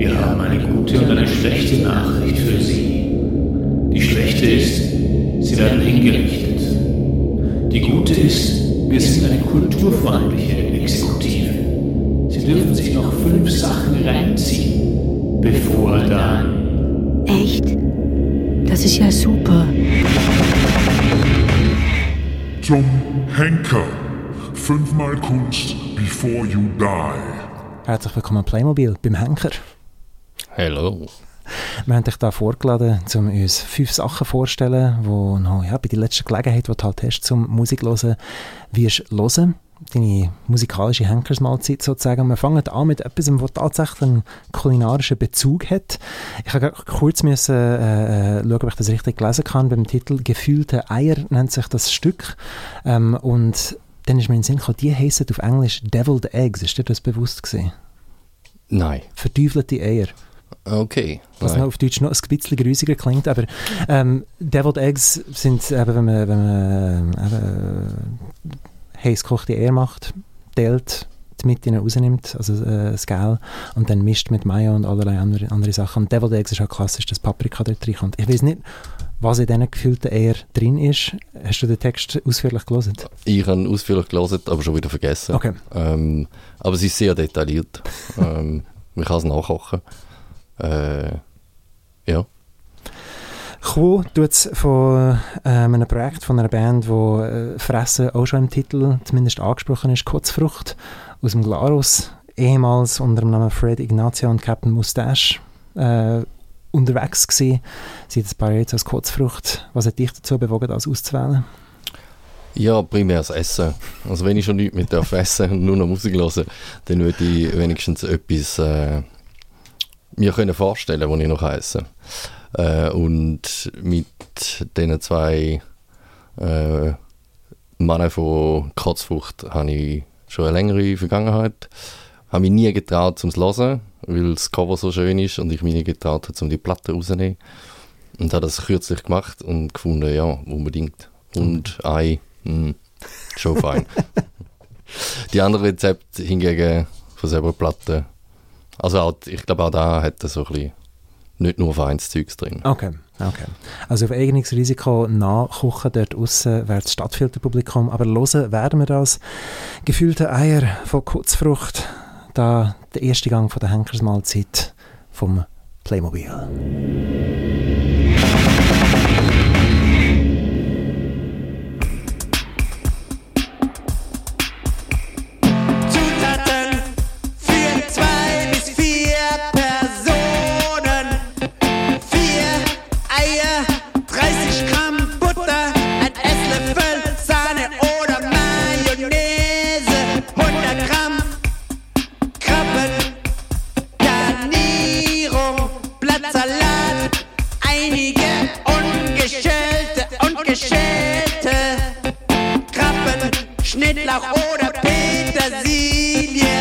Wir haben eine gute und eine schlechte Nachricht für Sie. Die schlechte ist, Sie werden hingerichtet. Die gute ist, wir sind eine kulturfreundliche Exekutive. Sie dürfen sich noch fünf Sachen reinziehen, bevor dann. Echt? Das ist ja super. Zum Henker. Fünfmal Kunst before you die. Herzlich willkommen Playmobil beim Henker. Hallo. Wir haben dich da vorgeladen, um uns fünf Sachen vorzustellen, wo noch, ja, bei der letzten Gelegenheit, die du halt hast, zum Musik hören, wirst hören. Deine musikalische Henkersmahlzeit sozusagen. Wir fangen an mit etwas, das tatsächlich einen kulinarischen Bezug hat. Ich habe kurz müssen, äh, äh, schauen, ob ich das richtig lesen kann. Beim Titel «Gefühlte Eier» nennt sich das Stück. Ähm, und dann ist mir in den Sinn gekommen, die heissen auf Englisch «Deviled Eggs». Ist dir das bewusst gewesen? Nein. Verteufelte Eier. Okay. Was noch auf Deutsch noch ein bisschen grusiger klingt, aber ähm, Deviled Eggs sind eben, wenn man, wenn man äh, eben, äh, heiß gekochte Eier macht, teilt, die Mitte rausnimmt, also äh, das Gel, und dann mischt mit Mayo und allerlei andere, andere Sachen. Und Deviled Eggs ist auch klassisch, dass Paprika dort reinkommt. Ich weiß nicht, was in diesen gefühlten Eier drin ist. Hast du den Text ausführlich gelesen? Ich habe ausführlich gelesen, aber schon wieder vergessen. Okay. Ähm, aber es ist sehr detailliert. ähm, man kann es nachkochen. Äh, ja. Cool, du jetzt von ähm, einem Projekt von einer Band, wo äh, Fressen auch schon im Titel zumindest angesprochen ist, Kurzfrucht aus dem Glarus, ehemals unter dem Namen Fred Ignacio und Captain Mustache äh, unterwegs gewesen. Sie ein paar jetzt als Kurzfrucht. Was hat dich dazu bewogen, das auszuwählen? Ja, primär das Essen. Also wenn ich schon nichts mehr darf essen und nur noch Musik hören, dann würde ich wenigstens etwas äh, mir können vorstellen, was ich noch essen äh, Und mit diesen zwei äh, Männern von Kotzfrucht habe ich schon eine längere Vergangenheit. Habe mich nie getraut, zum zu hören, weil das Cover so schön ist und ich mich nie getraut habe, um die Platte rauszunehmen. Und habe das kürzlich gemacht und gefunden, ja, unbedingt. Und Ei, mh, schon fein. die anderen Rezepte hingegen von selber Platte. Also auch, ich glaube auch da hat er so ein bisschen nicht nur feines Zeugs drin. Okay, okay. Also auf eigenes Risiko nachkochen dort aussen wäre das Stadtfilterpublikum, aber hören werden wir das. Gefühlte Eier von Kurzfrucht, da der erste Gang von der Henkersmahlzeit vom Playmobil. la hora Petrasilia.